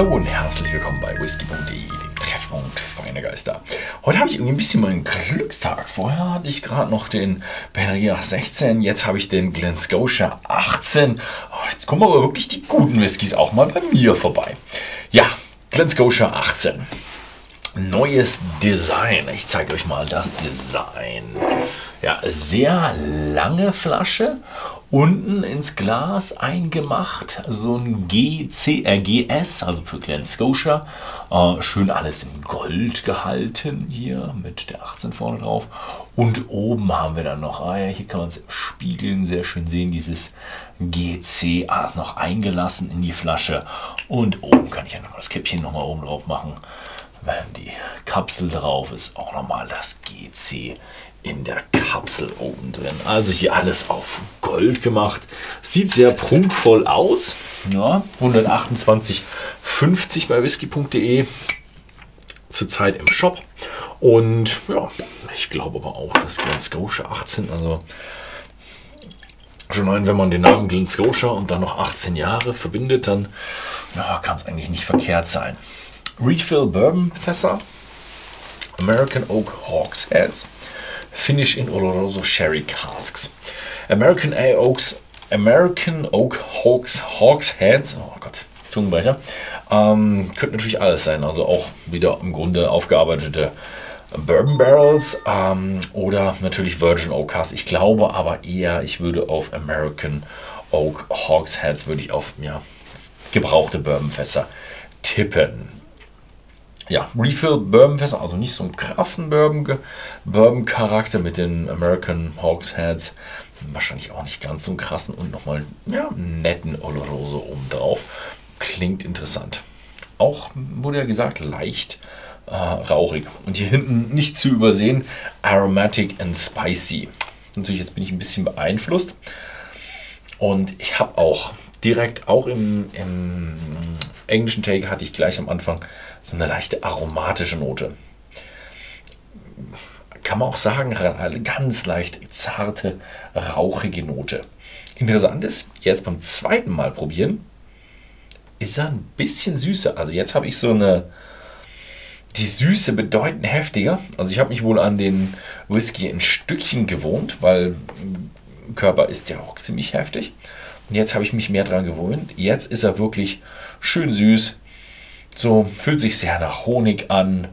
Hallo und herzlich willkommen bei whisky.de, dem Treffpunkt feiner Geister. Heute habe ich irgendwie ein bisschen meinen Glückstag. Vorher hatte ich gerade noch den Perrier 16, jetzt habe ich den Glen Scotia 18. Oh, jetzt kommen aber wirklich die guten Whiskys auch mal bei mir vorbei. Ja, Glen Scotia 18. Neues Design. Ich zeige euch mal das Design. Ja, sehr lange Flasche. Unten ins Glas eingemacht. So ein GCRGS, also für Glen Scotia. Äh, schön alles in Gold gehalten hier mit der 18 vorne drauf. Und oben haben wir dann noch, ah ja, hier kann man es Spiegeln sehr schön sehen, dieses GC ah, noch eingelassen in die Flasche. Und oben kann ich ja noch das Käppchen nochmal oben drauf machen die Kapsel drauf ist, auch nochmal das GC in der Kapsel oben drin. Also hier alles auf Gold gemacht. Sieht sehr prunkvoll aus. Ja, 128,50 bei whisky.de zurzeit im Shop. Und ja, ich glaube aber auch, dass Glen Scotia 18, also schon allein, wenn man den Namen Glen Scotia und dann noch 18 Jahre verbindet, dann ja, kann es eigentlich nicht verkehrt sein. Refill Bourbon Fässer, American Oak Hawks Heads, Finish in Oloroso Sherry Casks, American Oaks, American Oak Hawks Hawks Heads, oh Gott, Zungenbrecher, ähm, könnte natürlich alles sein, also auch wieder im Grunde aufgearbeitete Bourbon Barrels ähm, oder natürlich Virgin Oak Casks. Ich glaube aber eher, ich würde auf American Oak Hawks Heads würde ich auf ja, gebrauchte Bourbonfässer tippen ja, Refill Bourbon Fässer, also nicht so ein kraffen Bourbon, Bourbon Charakter mit den American Hawks Heads. Wahrscheinlich auch nicht ganz so krassen und nochmal ja, netten Oloroso oben drauf. Klingt interessant. Auch wurde ja gesagt, leicht äh, rauchig. Und hier hinten nicht zu übersehen, aromatic and spicy. Natürlich, jetzt bin ich ein bisschen beeinflusst. Und ich habe auch direkt, auch im, im englischen Take hatte ich gleich am Anfang so eine leichte aromatische Note. Kann man auch sagen, ganz leicht zarte, rauchige Note. Interessant ist, jetzt beim zweiten Mal probieren, ist er ein bisschen süßer. Also jetzt habe ich so eine, die Süße bedeutend heftiger. Also ich habe mich wohl an den Whisky in Stückchen gewohnt, weil Körper ist ja auch ziemlich heftig. Jetzt habe ich mich mehr dran gewöhnt. Jetzt ist er wirklich schön süß, so fühlt sich sehr nach Honig an.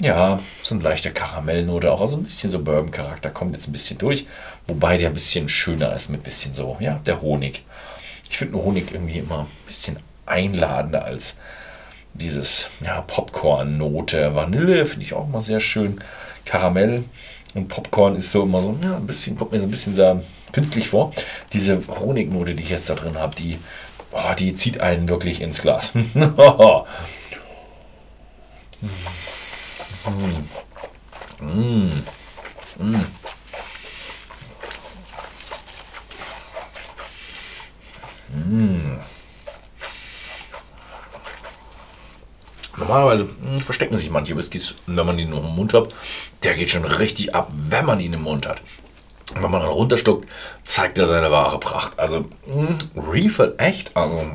Ja, so ein leichter Karamellnote, auch also ein bisschen so Bourbon-Charakter kommt jetzt ein bisschen durch, wobei der ein bisschen schöner ist mit ein bisschen so, ja, der Honig. Ich finde Honig irgendwie immer ein bisschen einladender als dieses ja, Popcorn-Note. Vanille finde ich auch immer sehr schön. Karamell und Popcorn ist so immer so, ja, ein bisschen, kommt mir so ein bisschen sehr künstlich vor. Diese Honignote, die ich jetzt da drin habe, die oh, die zieht einen wirklich ins Glas. mm. Mm. Mm. Normalerweise mh, verstecken sich manche Whiskys, wenn man ihn im Mund hat. Der geht schon richtig ab, wenn man ihn im Mund hat wenn man dann runterstuckt, zeigt er seine wahre Pracht. Also mh, hm, Refill echt, also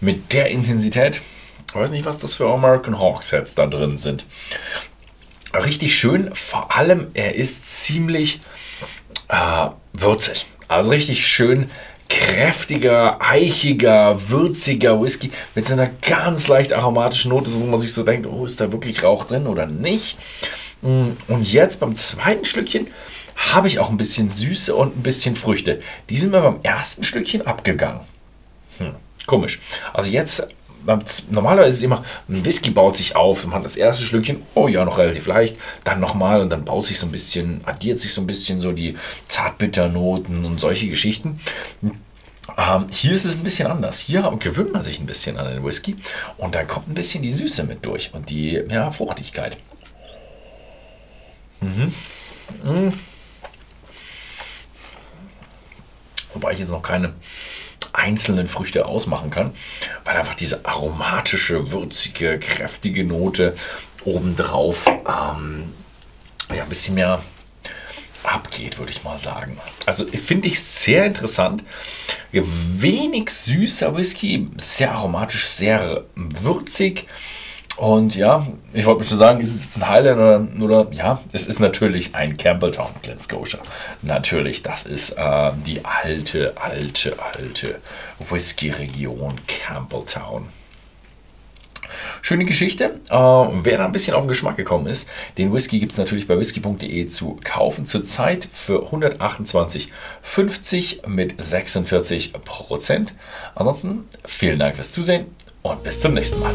mit der Intensität. Ich weiß nicht, was das für American Hawk Sets da drin sind. Richtig schön, vor allem er ist ziemlich äh, würzig. Also richtig schön kräftiger, eichiger, würziger Whisky mit so einer ganz leicht aromatischen Note, wo man sich so denkt, oh, ist da wirklich Rauch drin oder nicht? Hm, und jetzt beim zweiten Schlückchen habe ich auch ein bisschen Süße und ein bisschen Früchte. Die sind mir beim ersten Stückchen abgegangen. Hm, komisch. Also jetzt, normalerweise ist es immer, ein Whisky baut sich auf. Man hat das erste Schlückchen, oh ja, noch relativ leicht. Dann nochmal und dann baut sich so ein bisschen, addiert sich so ein bisschen so die Zartbitternoten und solche Geschichten. Ähm, hier ist es ein bisschen anders. Hier gewöhnt man sich ein bisschen an den Whisky und dann kommt ein bisschen die Süße mit durch und die ja, Fruchtigkeit. Mhm. Mhm. Wobei ich jetzt noch keine einzelnen Früchte ausmachen kann, weil einfach diese aromatische, würzige, kräftige Note obendrauf ähm, ja, ein bisschen mehr abgeht, würde ich mal sagen. Also finde ich sehr interessant. Wenig süßer Whisky, sehr aromatisch, sehr würzig. Und ja, ich wollte schon sagen, ist es jetzt ein Highlander oder, ja, es ist natürlich ein Campbelltown, Glen Scotia. Natürlich, das ist äh, die alte, alte, alte Whisky-Region Campbelltown. Schöne Geschichte. Äh, wer da ein bisschen auf den Geschmack gekommen ist, den Whisky gibt es natürlich bei whisky.de zu kaufen. Zurzeit für 128,50 mit 46 Prozent. Ansonsten vielen Dank fürs Zusehen und bis zum nächsten Mal.